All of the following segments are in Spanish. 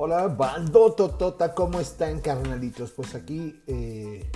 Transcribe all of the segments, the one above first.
Hola, bando totota, ¿cómo están, carnalitos? Pues aquí eh,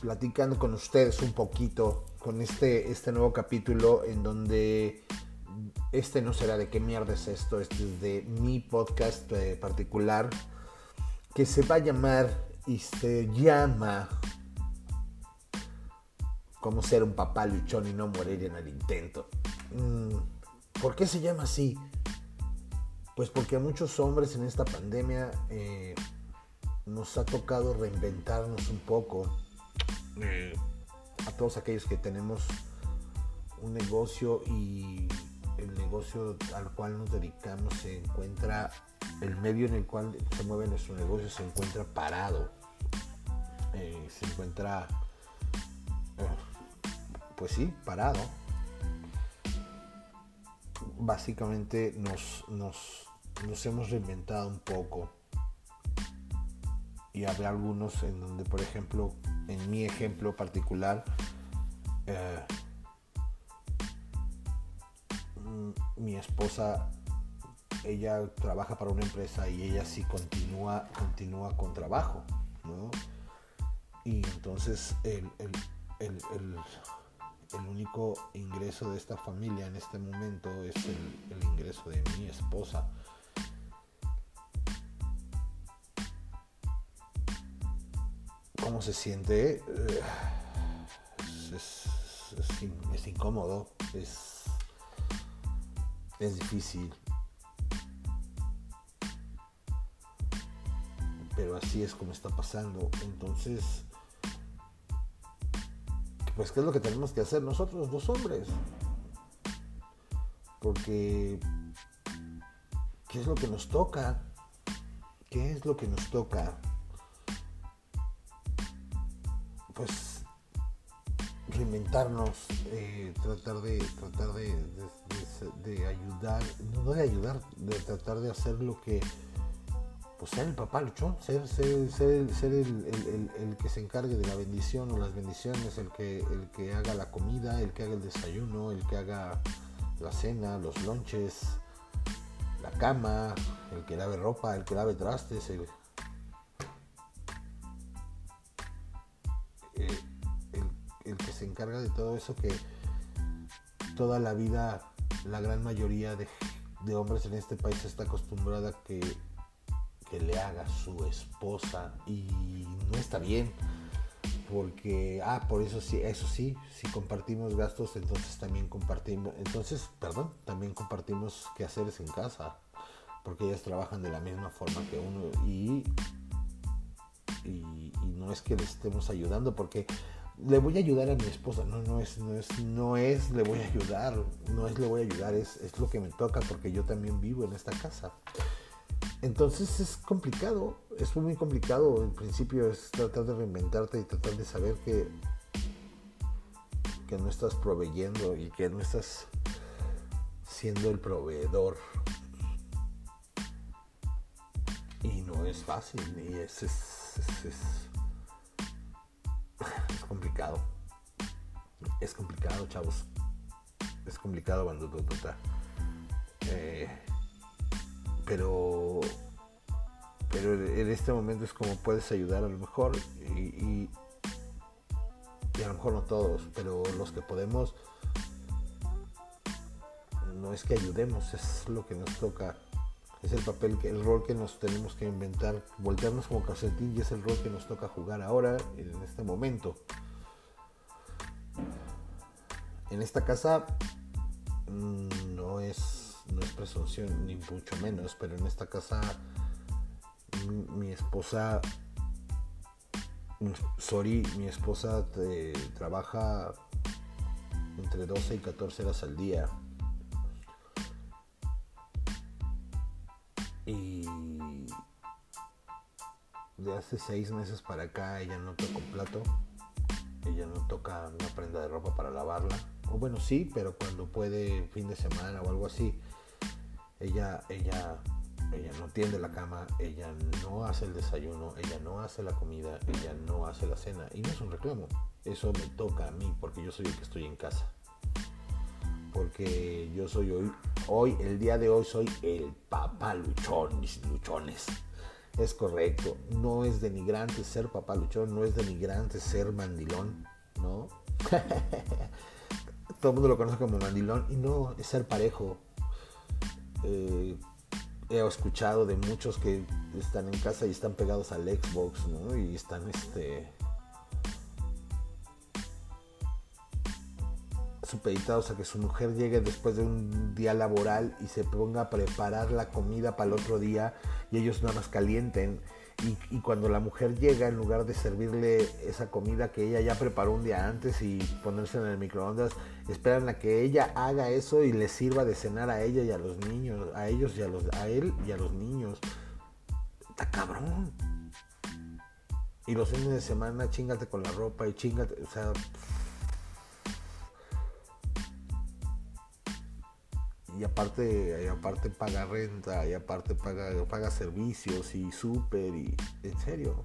platicando con ustedes un poquito con este, este nuevo capítulo en donde este no será de qué mierda es esto, este es de mi podcast eh, particular que se va a llamar y se llama Cómo ser un papá luchón y no morir en el intento. Mm, ¿Por qué se llama así? Pues porque a muchos hombres en esta pandemia eh, nos ha tocado reinventarnos un poco. Eh, a todos aquellos que tenemos un negocio y el negocio al cual nos dedicamos se encuentra, el medio en el cual se mueve nuestro negocio se encuentra parado. Eh, se encuentra, pues sí, parado básicamente nos, nos, hemos reinventado un poco. Y habrá algunos en donde, por ejemplo, en mi ejemplo particular, eh, mi esposa, ella trabaja para una empresa y ella sí continúa, continúa con trabajo, Y entonces el único ingreso de esta familia en este momento es el, ingreso de mi esposa. ¿Cómo se siente? Eh, es, incómodo, es, es difícil. Pero así es como está pasando. Entonces, pues qué es lo que tenemos que hacer nosotros los hombres. Porque, ¿qué es lo que nos toca? ¿Qué es lo que nos toca? Pues reinventarnos, eh, tratar de tratar de, de, ayudar, no de ayudar, de tratar de hacer lo que pues ser el papá luchón, ser, ser, ser, ser el, el, que se encargue de la bendición o las bendiciones, el que, el que haga la comida, el que haga el desayuno, el que haga la cena, los lonches, la cama, el que lave ropa, el que lave trastes, el, encarga de todo eso que toda la vida la gran mayoría de, de hombres en este país está acostumbrada que que le haga su esposa. Y no está bien porque ah por eso sí eso sí si compartimos gastos entonces también compartimos entonces perdón también compartimos quehaceres en casa porque ellas trabajan de la misma forma que uno y, y, no es que le estemos ayudando porque le voy a ayudar a mi esposa no no es no es no es le voy a ayudar no es le voy a ayudar es, es lo que me toca porque yo también vivo en esta casa entonces es complicado, es muy complicado. En principio es tratar de reinventarte y tratar de saber que, que no estás proveyendo y que no estás siendo el proveedor. Y no es fácil, y es, es, es, es complicado. Es complicado, chavos. Es complicado tú eh, pero pero en este momento es como puedes ayudar a lo mejor y, a lo mejor no todos, pero los que podemos no es que ayudemos, es lo que nos toca, es el papel, el rol que nos tenemos que inventar, voltearnos como calcetín y es el rol que nos toca jugar ahora, en este momento. En esta casa mm, no es no es presunción ni mucho menos, pero en esta casa mi, esposa, sorry, mi esposa trabaja entre 12 y 14 horas al día. Y de hace seis meses para acá ella no toca un plato, ella no toca una prenda de ropa para lavarla. Bueno, sí, pero cuando puede fin de semana o algo así, ella, ella, ella no tiende la cama, ella no hace el desayuno, ella no hace la comida, ella no hace la cena. Y no es un reclamo, eso me toca a mí porque yo soy el que estoy en casa. Porque yo soy hoy Hoy, el día de hoy, soy el papá luchón, luchones. Es correcto, no es denigrante ser papá luchón, no es denigrante ser mandilón, ¿no? Todo el mundo lo conoce como mandilón y no, es ser parejo. Eh, he escuchado de muchos que están en casa y están pegados al Xbox, ¿no? Y están este supeditados a que su mujer llegue después de un día laboral y se ponga a preparar la comida para el otro día y ellos nada más calienten. Y, cuando la mujer llega, en lugar de servirle esa comida que ella ya preparó un día antes y ponerse en el microondas, esperan a que ella haga eso y le sirva de cenar a ella y a los niños, a ellos y a, los, él y a los niños. Está cabrón. Y los fines de semana chingate con la ropa y chingate, o sea, y aparte, aparte paga renta, y aparte paga, paga servicios y súper, y en serio.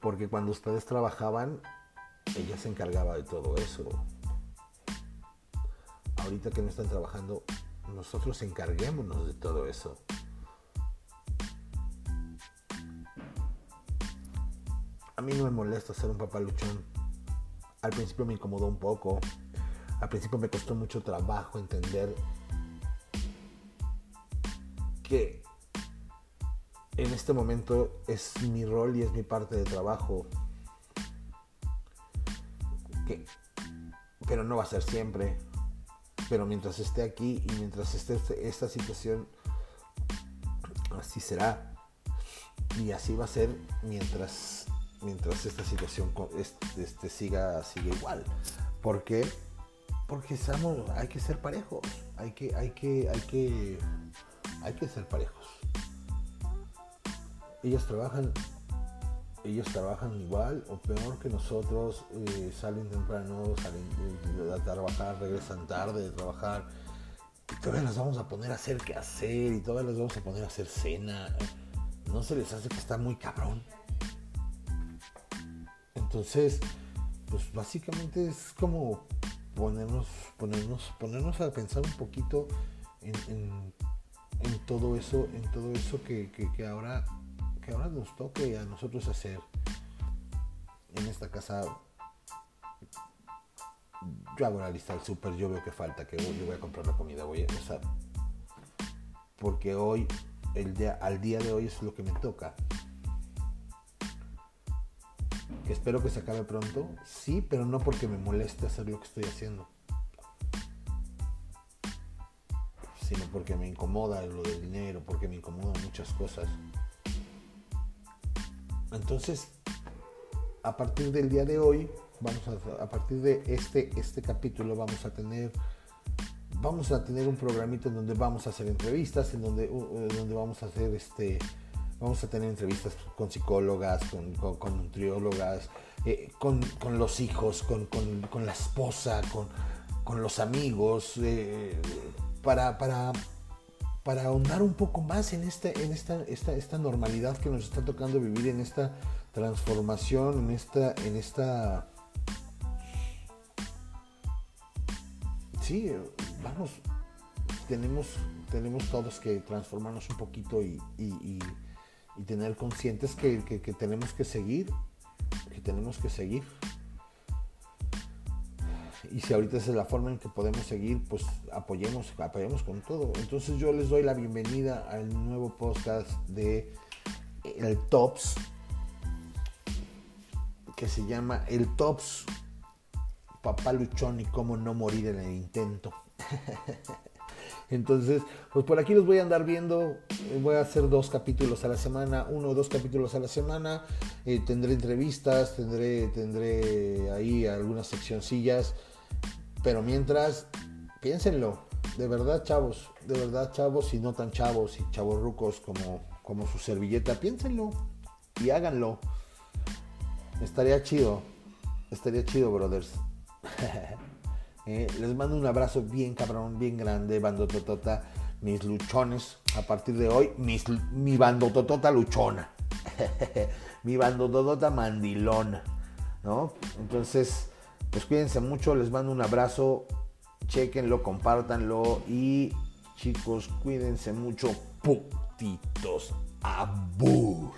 Porque cuando ustedes trabajaban, ella se encargaba de todo eso. Ahorita que no están trabajando, nosotros encarguémonos de todo eso. A mí no me molesta ser un papá luchón. Al principio me incomodó un poco al principio me costó mucho trabajo entender que en este momento es mi rol y es mi parte de trabajo. pero no va a ser siempre. Pero mientras esté aquí y mientras esté esta situación, así será. Y así va a ser mientras, mientras esta situación este, siga, siga igual. ¿Por qué? Porque estamos, hay que ser parejos, hay que, hay que, hay que, hay que ser parejos. Ellos trabajan, ellos trabajan igual o peor que nosotros, eh, salen temprano, salen a trabajar, regresan tarde de trabajar, y todavía las vamos a poner a hacer qué hacer, y todavía las vamos a poner a hacer cena. No se les hace que está muy cabrón. Entonces, pues básicamente es como ponernos, ponernos, ponernos a pensar un poquito en, todo eso, en todo eso que, ahora, que ahora nos toque a nosotros hacer en esta casa. Yo hago la lista del súper, yo veo que falta, que yo voy a comprar la comida, voy a empezar. Porque hoy, el día, al día de hoy es lo que me toca espero que se acabe pronto, sí, pero no porque me moleste hacer lo que estoy haciendo, sino porque me incomoda lo del dinero, porque me incomodan muchas cosas. Entonces, a partir del día de hoy, vamos a, partir de este, este capítulo, vamos a tener vamos a tener un programito en donde vamos a hacer entrevistas, en donde, donde vamos a hacer este Vamos a tener entrevistas con psicólogas, con, nutriólogas, eh, con, los hijos, con, la esposa, con, los amigos, eh, para, para, para ahondar un poco más en, este, en esta, esta, esta normalidad que nos está tocando vivir, en esta transformación, en esta... En esta sí, vamos, tenemos, tenemos todos que transformarnos un poquito y tener conscientes que, tenemos que seguir, que tenemos que seguir. Y si ahorita esa es la forma en que podemos seguir, pues apoyemos, apoyemos con todo. Entonces yo les doy la bienvenida al nuevo podcast de el Tops, que se llama El Tops, Papá Luchón y cómo no morir en el intento. Entonces, pues por aquí los voy a andar viendo. Eh, voy a hacer dos capítulos a la semana, uno o dos capítulos a la semana. Eh, tendré entrevistas, tendré, tendré ahí algunas seccioncillas. Pero mientras, piénsenlo. De verdad, chavos, de verdad, chavos, y no tan chavos y chavos rucos como, como su servilleta, piénsenlo y háganlo. Estaría chido, estaría chido, brothers. Eh, les mando un abrazo bien cabrón, bien grande, bandototota, mis luchones. A partir de hoy, mis, mi bandototota luchona. mi bandototota mandilona. ¿No? Entonces, pues cuídense mucho, les mando un abrazo. chequenlo, compártanlo y chicos, cuídense mucho, putitos. Abu.